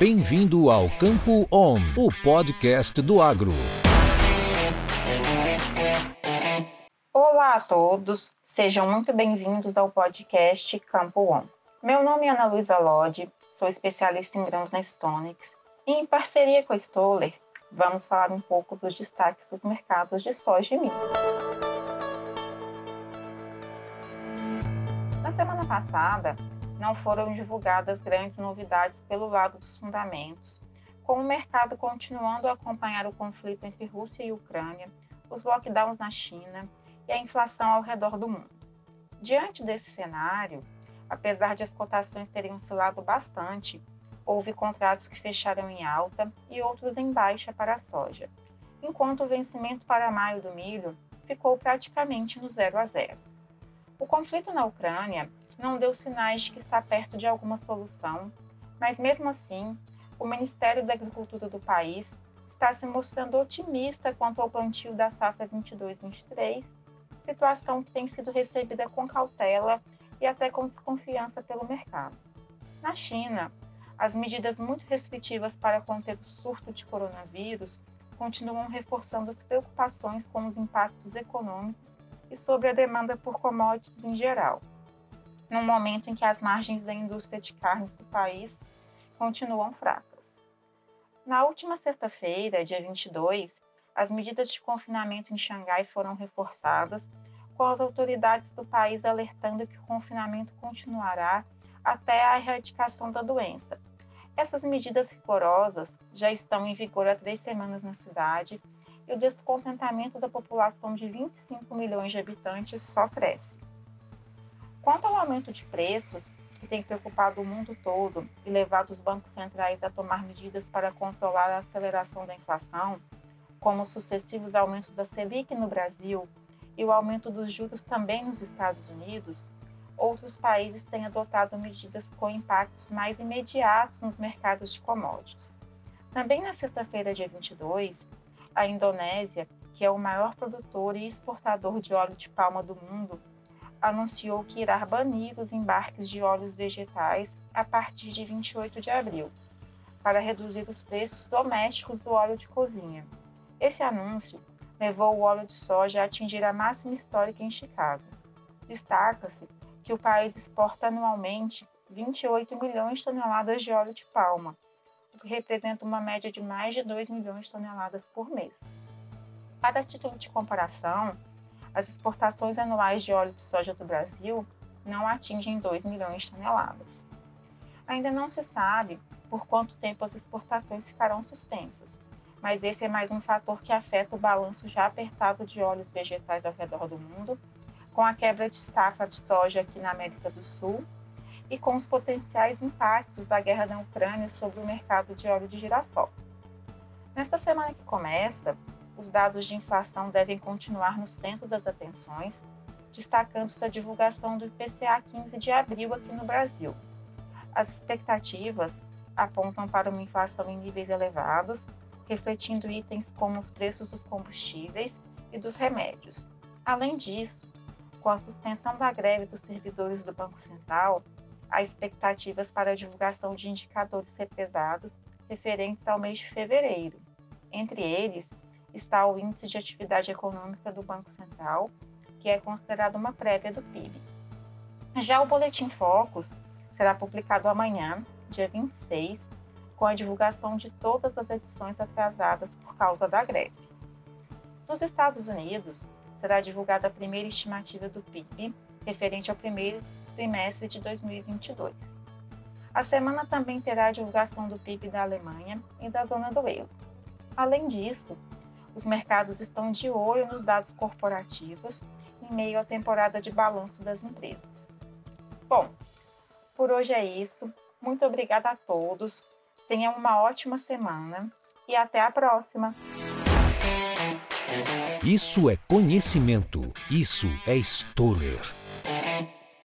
Bem-vindo ao Campo On, o podcast do agro. Olá a todos, sejam muito bem-vindos ao podcast Campo On. Meu nome é Ana Luísa Lodi, sou especialista em grãos na Stonix e em parceria com a Stoller, vamos falar um pouco dos destaques dos mercados de soja e milho. Na semana passada, não foram divulgadas grandes novidades pelo lado dos fundamentos, com o mercado continuando a acompanhar o conflito entre Rússia e Ucrânia, os lockdowns na China e a inflação ao redor do mundo. Diante desse cenário, apesar de as cotações terem oscilado bastante, houve contratos que fecharam em alta e outros em baixa para a soja, enquanto o vencimento para maio do milho ficou praticamente no zero a zero. O conflito na Ucrânia não deu sinais de que está perto de alguma solução, mas mesmo assim, o Ministério da Agricultura do país está se mostrando otimista quanto ao plantio da safra 22-23, situação que tem sido recebida com cautela e até com desconfiança pelo mercado. Na China, as medidas muito restritivas para conter o surto de coronavírus continuam reforçando as preocupações com os impactos econômicos e sobre a demanda por commodities em geral num momento em que as margens da indústria de carnes do país continuam fracas. Na última sexta-feira, dia 22, as medidas de confinamento em Xangai foram reforçadas, com as autoridades do país alertando que o confinamento continuará até a erradicação da doença. Essas medidas rigorosas já estão em vigor há três semanas na cidade e o descontentamento da população de 25 milhões de habitantes só cresce. Quanto ao aumento de preços, que tem preocupado o mundo todo e levado os bancos centrais a tomar medidas para controlar a aceleração da inflação, como os sucessivos aumentos da Selic no Brasil e o aumento dos juros também nos Estados Unidos, outros países têm adotado medidas com impactos mais imediatos nos mercados de commodities. Também na sexta-feira, dia 22, a Indonésia, que é o maior produtor e exportador de óleo de palma do mundo, anunciou que irá banir os embarques de óleos vegetais a partir de 28 de abril, para reduzir os preços domésticos do óleo de cozinha. Esse anúncio levou o óleo de soja a atingir a máxima histórica em Chicago. Destaca-se que o país exporta anualmente 28 milhões de toneladas de óleo de palma, o que representa uma média de mais de 2 milhões de toneladas por mês. Para título de comparação, as exportações anuais de óleo de soja do Brasil não atingem 2 milhões de toneladas. Ainda não se sabe por quanto tempo as exportações ficarão suspensas, mas esse é mais um fator que afeta o balanço já apertado de óleos vegetais ao redor do mundo, com a quebra de safra de soja aqui na América do Sul e com os potenciais impactos da guerra na Ucrânia sobre o mercado de óleo de girassol. Nesta semana que começa, os dados de inflação devem continuar no centro das atenções, destacando-se a divulgação do IPCA 15 de abril aqui no Brasil. As expectativas apontam para uma inflação em níveis elevados, refletindo itens como os preços dos combustíveis e dos remédios. Além disso, com a suspensão da greve dos servidores do Banco Central, há expectativas para a divulgação de indicadores represados referentes ao mês de fevereiro. Entre eles, está o Índice de Atividade Econômica do Banco Central, que é considerado uma prévia do PIB. Já o Boletim Focus será publicado amanhã, dia 26, com a divulgação de todas as edições atrasadas por causa da greve. Nos Estados Unidos, será divulgada a primeira estimativa do PIB, referente ao primeiro trimestre de 2022. A semana também terá a divulgação do PIB da Alemanha e da zona do euro. Além disso, os mercados estão de olho nos dados corporativos em meio à temporada de balanço das empresas. Bom, por hoje é isso. Muito obrigada a todos. Tenham uma ótima semana e até a próxima. Isso é conhecimento. Isso é Stoller.